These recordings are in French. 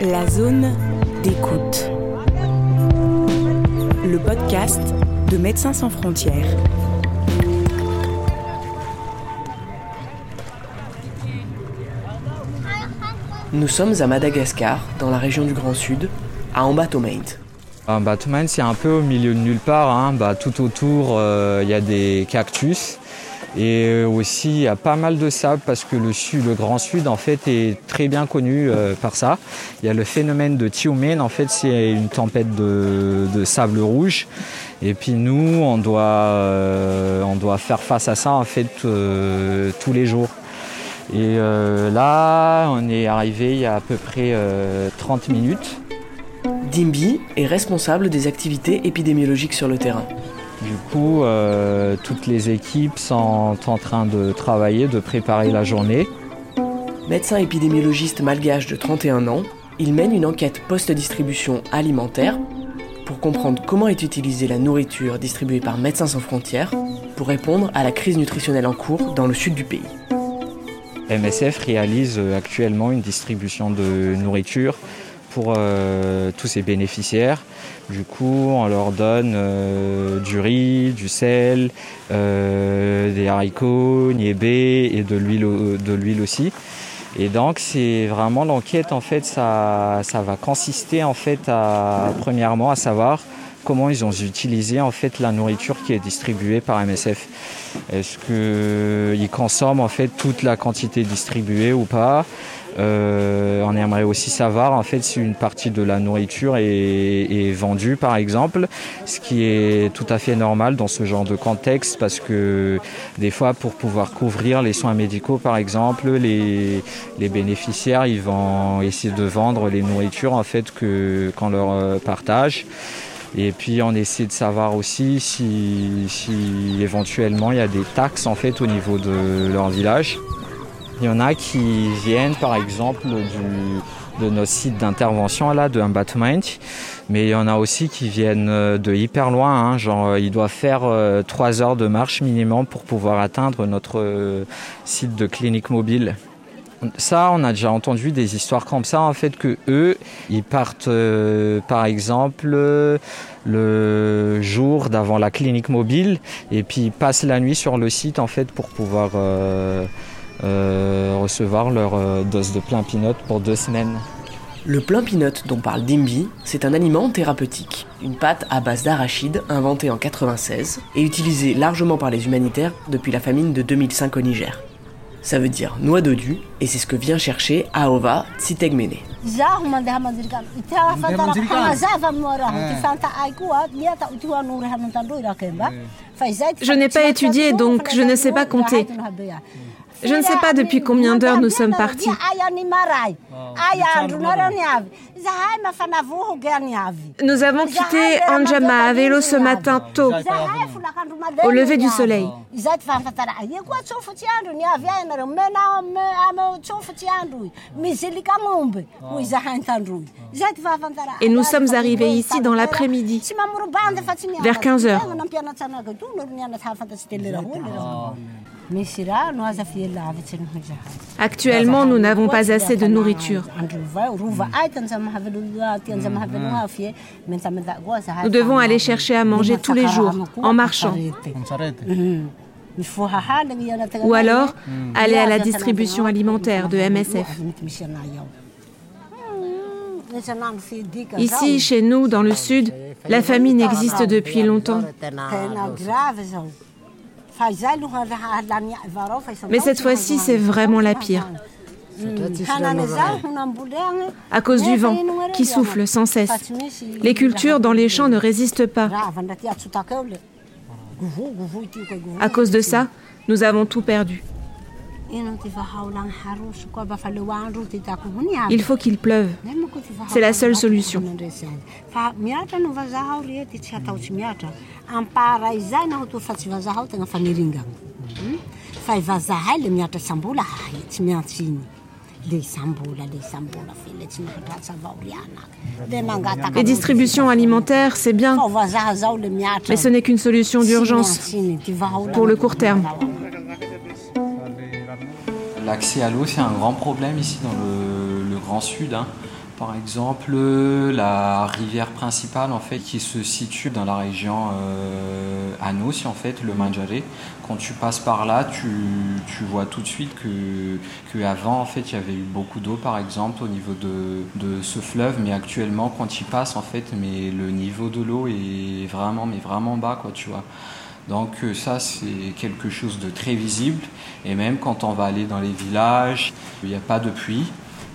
La zone d'écoute. Le podcast de Médecins sans frontières. Nous sommes à Madagascar, dans la région du Grand Sud, à Ambatomate. Ambatomate, c'est un peu au milieu de nulle part. hein. Bah, tout autour, euh, il y a des cactus. Et euh, aussi, il y a pas mal de sable parce que le, Grand Sud, en fait, est très bien connu euh, par ça. Il y a le phénomène de Tiumen. En fait, c'est une tempête de, sable rouge. Et puis nous, on doit, euh, on doit faire face à ça, en fait, tous les jours. Et là, on est arrivé il y a à peu près euh, 30 minutes. Dimbi est responsable des activités épidémiologiques sur le terrain. Du coup, euh, toutes les équipes sont en train de travailler, de préparer la journée. Médecin épidémiologiste malgache de 31 ans, il mène une enquête post-distribution alimentaire pour comprendre comment est utilisée la nourriture distribuée par Médecins sans frontières pour répondre à la crise nutritionnelle en cours dans le sud du pays. MSF réalise euh, actuellement une distribution de nourriture euh, tous ses bénéficiaires. Du coup, on leur donne euh, du riz, du sel, euh, des haricots, niébé et de l'huile, de l'huile aussi. Et donc, c'est vraiment l'enquête, en fait, ça, ça va consister, en fait, à, premièrement, à savoir comment ils ont utilisé, en fait, la nourriture qui est distribuée par MSF. Est-ce qu'ils consomment, en fait, toute la quantité distribuée ou pas? Euh, On aimerait aussi savoir, en fait, si une partie de la nourriture est, vendue, par exemple, ce qui est tout à fait normal dans ce genre de contexte, parce que des fois, pour pouvoir couvrir les soins médicaux, par exemple, les, bénéficiaires, vont essayer de vendre les nourritures, en fait, que qu'on leur euh, partage. Et puis on essaie de savoir aussi si, si éventuellement il y a des taxes en fait au niveau de leur village. Il y en a qui viennent par exemple de nos sites d'intervention là, de Mbatment, mais il y en a aussi qui viennent euh, de hyper loin, hein, genre euh, ils doivent faire euh, trois heures de marche minimum pour pouvoir atteindre notre euh, site de clinique mobile. Ça, on a déjà entendu des histoires comme ça, en fait, que eux, ils partent, par exemple, le jour d'avant la clinique mobile, et puis ils passent la nuit sur le site, en fait, pour pouvoir recevoir leur euh, dose de plein pinot pour deux semaines. Le plein peanut dont parle Dimbi, c'est un aliment thérapeutique, une pâte à base d'arachide inventée en 96 et utilisée largement par les humanitaires depuis la famine de 2005 au Niger. Ça veut dire noix dodu et c'est ce que vient chercher Aova Tsitegmene. Je n'ai pas étudié, donc je ne sais pas compter. Je ne sais pas depuis combien d'heures nous sommes partis. Nous avons quitté Anjama à vélo ce matin tôt, au lever du soleil. Et nous sommes arrivés ici dans l'après-midi, vers 15 heures. Actuellement, nous n'avons pas assez de nourriture. Nous devons aller chercher à manger tous les jours, en marchant. Ou alors, aller à la distribution alimentaire de MSF. Ici, chez nous, dans le sud, la famine existe depuis longtemps. Mais cette fois-ci, c'est vraiment la pire. À cause du vent qui souffle sans cesse. Les cultures dans les champs ne résistent pas. À cause de ça, nous avons tout perdu. Il faut qu'il pleuve. C'est la seule solution. Les distributions alimentaires, c'est bien, mais ce n'est qu'une solution d'urgence pour le court terme. L'accès à l'eau, c'est un grand problème ici dans le, Grand Sud. hein. Par exemple, la rivière principale en fait qui se situe dans la région euh, Anossi en fait, le Manjaré. Quand tu passes par là, tu, vois tout de suite que, avant en fait il y avait eu beaucoup d'eau par exemple au niveau de, ce fleuve, mais actuellement quand tu passes en fait, mais le niveau de l'eau est vraiment mais vraiment bas quoi, tu vois. Donc euh, ça c'est quelque chose de très visible et même quand on va aller dans les villages, il n'y a pas de pluie.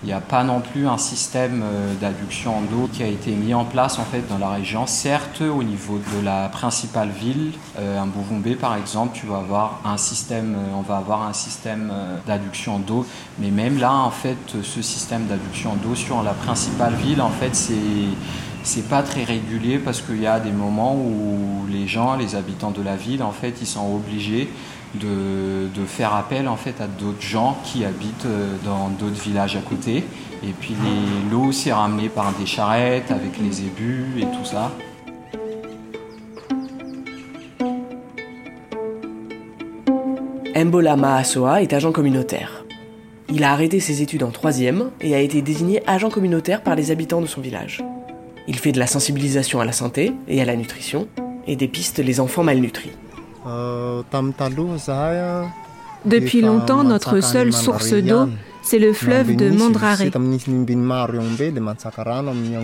Il n'y a pas non plus un système euh, d'adduction d'eau qui a été mis en place en fait dans la région. Certes, au niveau de la principale ville, euh, un Bouvumbe par exemple, tu vas avoir un système, euh, on va avoir un système d'adduction d'eau, mais même là en fait, ce système d'adduction d'eau sur la principale ville, en fait, c'est c'est pas très régulier parce qu'il y a des moments où les gens, les habitants de la ville, en fait, ils sont obligés de, faire appel en fait à d'autres gens qui habitent euh, dans d'autres villages à côté. Et puis l'eau s'est ramenée par des charrettes avec les ébus et tout ça. Mbola Maasoa est agent communautaire. Il a arrêté ses études en troisième et a été désigné agent communautaire par les habitants de son village. Il fait de la sensibilisation à la santé et à la nutrition et dépiste les enfants malnutris. Euh, Depuis longtemps, notre seule source d'eau, c'est le fleuve de Mandrare.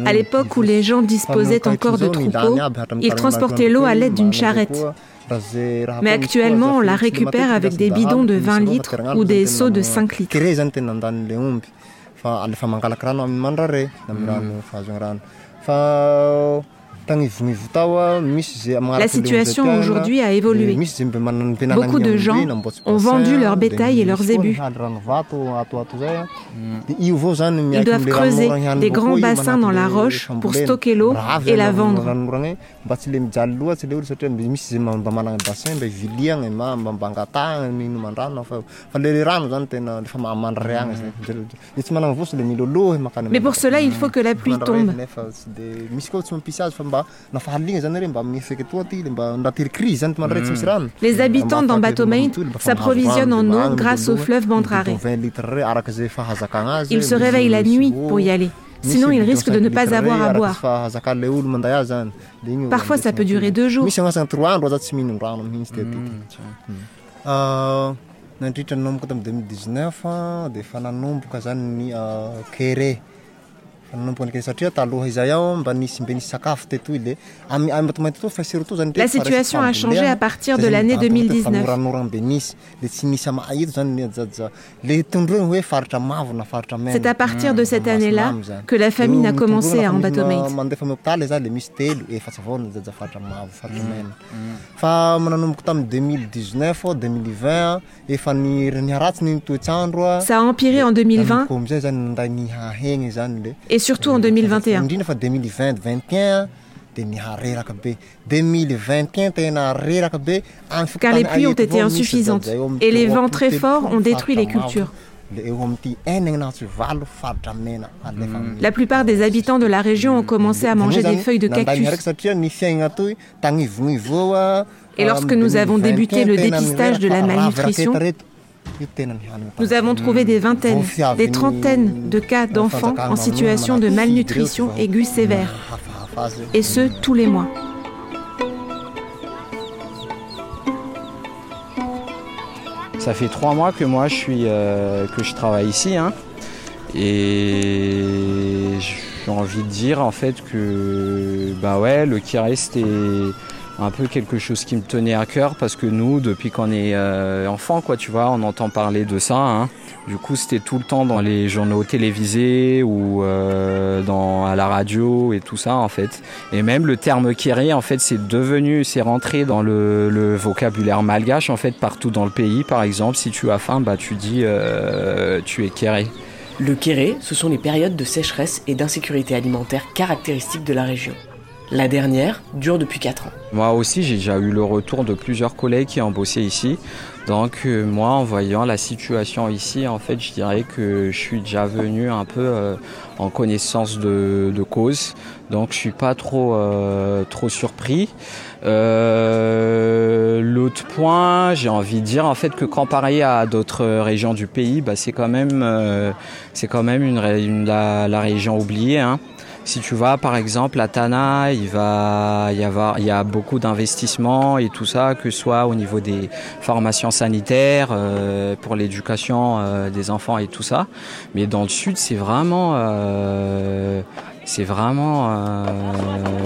À l'époque où les gens disposaient encore de troupeaux, ils transportaient l'eau à l'aide d'une charrette. Mais actuellement, on la récupère avec des bidons de 20 litres ou des seaux de 5 litres. 好。La situation aujourd'hui a évolué. Beaucoup de gens ont vendu leur bétail et leurs ébus. Ils doivent creuser des grands bassins dans la roche pour stocker l'eau et la vendre. Mais pour cela, il faut que la pluie tombe. Les habitants d'Ambatomain s'approvisionnent en eau grâce au fleuve Bandrare. Ils se réveillent la nuit pour y aller. Sinon, ils risquent de ne pas avoir à boire. Parfois, ça peut durer deux jours. La situation a changé à partir de l'année 2019. C'est à partir de cette année-là que la famine a commencé à Ambatomate. Ça a empiré en 2020 et surtout en 2021. Car les pluies ont été insuffisantes. et les vents très forts ont détruit les cultures. La plupart des habitants de la région ont commencé à manger des feuilles de cactus. Et lorsque nous avons débuté le dépistage de la malnutrition, nous avons trouvé des vingtaines, des trentaines de cas d'enfants en situation de malnutrition aiguë sévère, et ce, tous les mois. Ça fait trois mois que moi je suis euh, que je travaille ici, hein. et j'ai envie de dire en fait que bah ouais, le qui reste est un peu quelque chose qui me tenait à cœur parce que nous, depuis qu'on est euh, enfant, quoi, tu vois, on entend parler de ça. Hein. Du coup, c'était tout le temps dans les journaux télévisés ou euh, dans, à la radio et tout ça, en fait. Et même le terme kéré, en fait, c'est devenu, c'est rentré dans le, vocabulaire malgache, en fait, partout dans le pays. Par exemple, si tu as faim, bah, tu dis euh, tu es kéré. Le kéré, ce sont les périodes de sécheresse et d'insécurité alimentaire caractéristiques de la région. La dernière dure depuis 4 ans. Moi aussi, j'ai déjà eu le retour de plusieurs collègues qui ont bossé ici. Donc euh, moi, en voyant la situation ici, en fait, je dirais que je suis déjà venu un peu euh, en connaissance de, cause. Donc je suis pas trop, euh, surpris. L'autre point, j'ai envie de dire en fait que comparé à d'autres régions du pays, bah, c'est quand même, c'est quand même une, la, région oubliée. Hein. Si tu vas par exemple à Tana, il va y avoir, il y a beaucoup d'investissements et tout ça, que ce soit au niveau des formations sanitaires, euh, pour l'éducation euh, des enfants et tout ça. Mais dans le sud, c'est vraiment euh, c'est vraiment,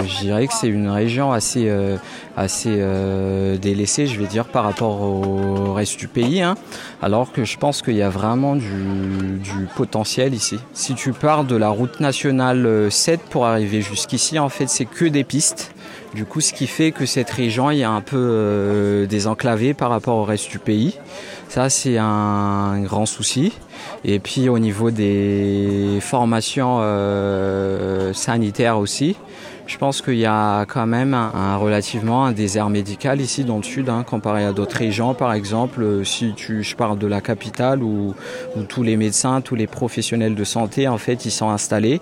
je dirais que c'est une région assez, euh, assez euh, délaissée, je vais dire, par rapport au reste du pays. Hein. alors que je pense qu'il y a vraiment du, potentiel ici. Si tu pars de la route nationale 7 pour arriver jusqu'ici, en fait, c'est que des pistes. Du coup, ce qui fait que cette région est un peu désenclavée par rapport au reste du pays. Ça, c'est un grand souci. Et puis au niveau des formations euh, sanitaires aussi, je pense qu'il y a quand même un, relativement un désert médical ici dans le sud, hein, comparé à d'autres régions. Par exemple, euh, si tu, je parle de la capitale où, tous les médecins, tous les professionnels de santé, en fait, ils sont installés.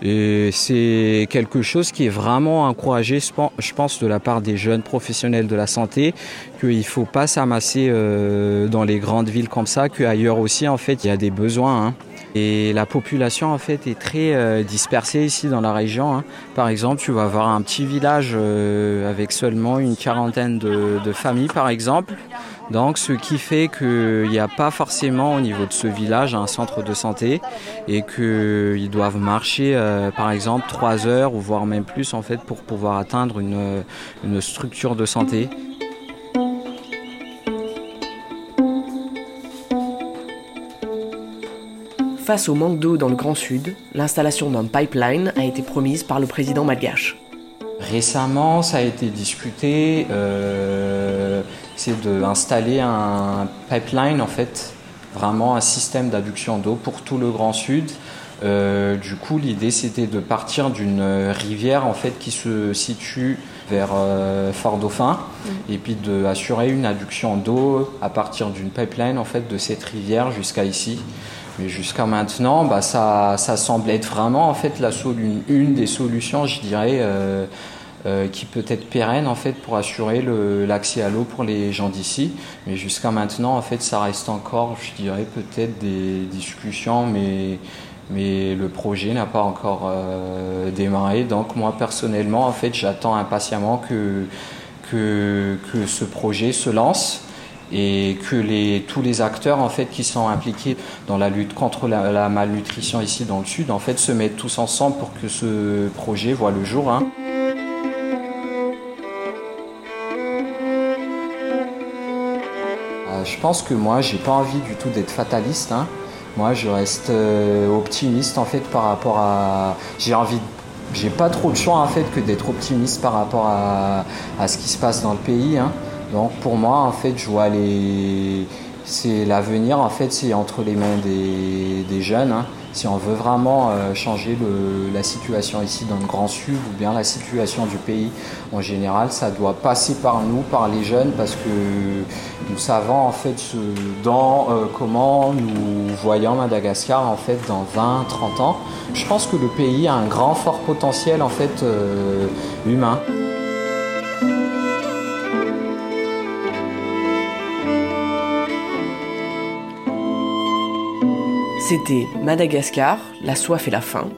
Et c'est quelque chose qui est vraiment encouragé, je pense, de la part des jeunes professionnels de la santé, qu'il ne faut pas s'amasser euh, dans les grandes villes comme ça, qu'ailleurs aussi, en fait, il y a des besoins. Hein. Et la population en fait est très euh, dispersée ici dans la région. Hein. Par exemple, tu vas avoir un petit village euh, avec seulement une quarantaine de, familles par exemple. Donc ce qui fait qu'il n'y a pas forcément au niveau de ce village un centre de santé et qu'ils doivent marcher euh, par exemple trois heures ou voire même plus en fait pour pouvoir atteindre une structure de santé. Face au manque d'eau dans le Grand Sud, l'installation d'un pipeline a été promise par le président malgache. Récemment, ça a été discuté, euh, c'est d'installer un pipeline, en fait, vraiment un système d'adduction d'eau pour tout le Grand Sud. Euh, du coup, l'idée c'était de partir d'une rivière en fait qui se situe vers euh, Fort Dauphin mmh. et puis d'assurer une adduction d'eau à partir d'une pipeline en fait de cette rivière jusqu'à ici. Mais jusqu'à maintenant, bah, ça, semble être vraiment en fait une, des solutions, je dirais, euh, euh, qui peut être pérenne en fait pour assurer l'accès à l'eau pour les gens d'ici. Mais jusqu'à maintenant, en fait, ça reste encore, je dirais, peut-être des discussions, mais le projet n'a pas encore euh, démarré. Donc moi personnellement, en fait, j'attends impatiemment que ce projet se lance et que tous les acteurs en fait qui sont impliqués dans la lutte contre la, malnutrition ici dans le sud en fait se mettent tous ensemble pour que ce projet voit le jour. Hein. Euh, je pense que moi j'ai pas envie du tout d'être fataliste. Hein. Moi je reste euh, optimiste en fait par rapport à. J'ai envie j'ai pas trop de choix en fait que d'être optimiste par rapport à, à, ce qui se passe dans le pays. Hein. Donc pour moi, en fait, je vois les. C'est l'avenir, en fait, c'est entre les mains des, jeunes. Hein. Si on veut vraiment euh, changer la situation ici dans le Grand Sud ou bien la situation du pays en général, ça doit passer par nous, par les jeunes, parce que nous savons en fait dans euh, comment nous voyons Madagascar en fait dans 20, 30 ans. Je pense que le pays a un grand fort potentiel en fait euh, humain. C'était Madagascar, la soif et la faim,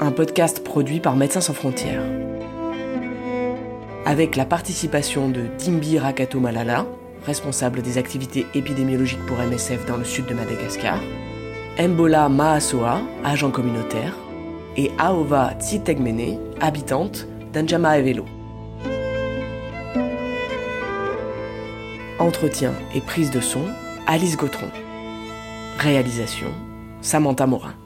un podcast produit par Médecins sans frontières. Avec la participation de Timbi Rakato Malala, responsable des activités épidémiologiques pour MSF dans le sud de Madagascar, Mbola Maasoa, agent communautaire, et Aova Tsitegmene, habitante d'Anjama Evelo. Entretien et prise de son, Alice Gautron. Réalisation, Samantha Morin.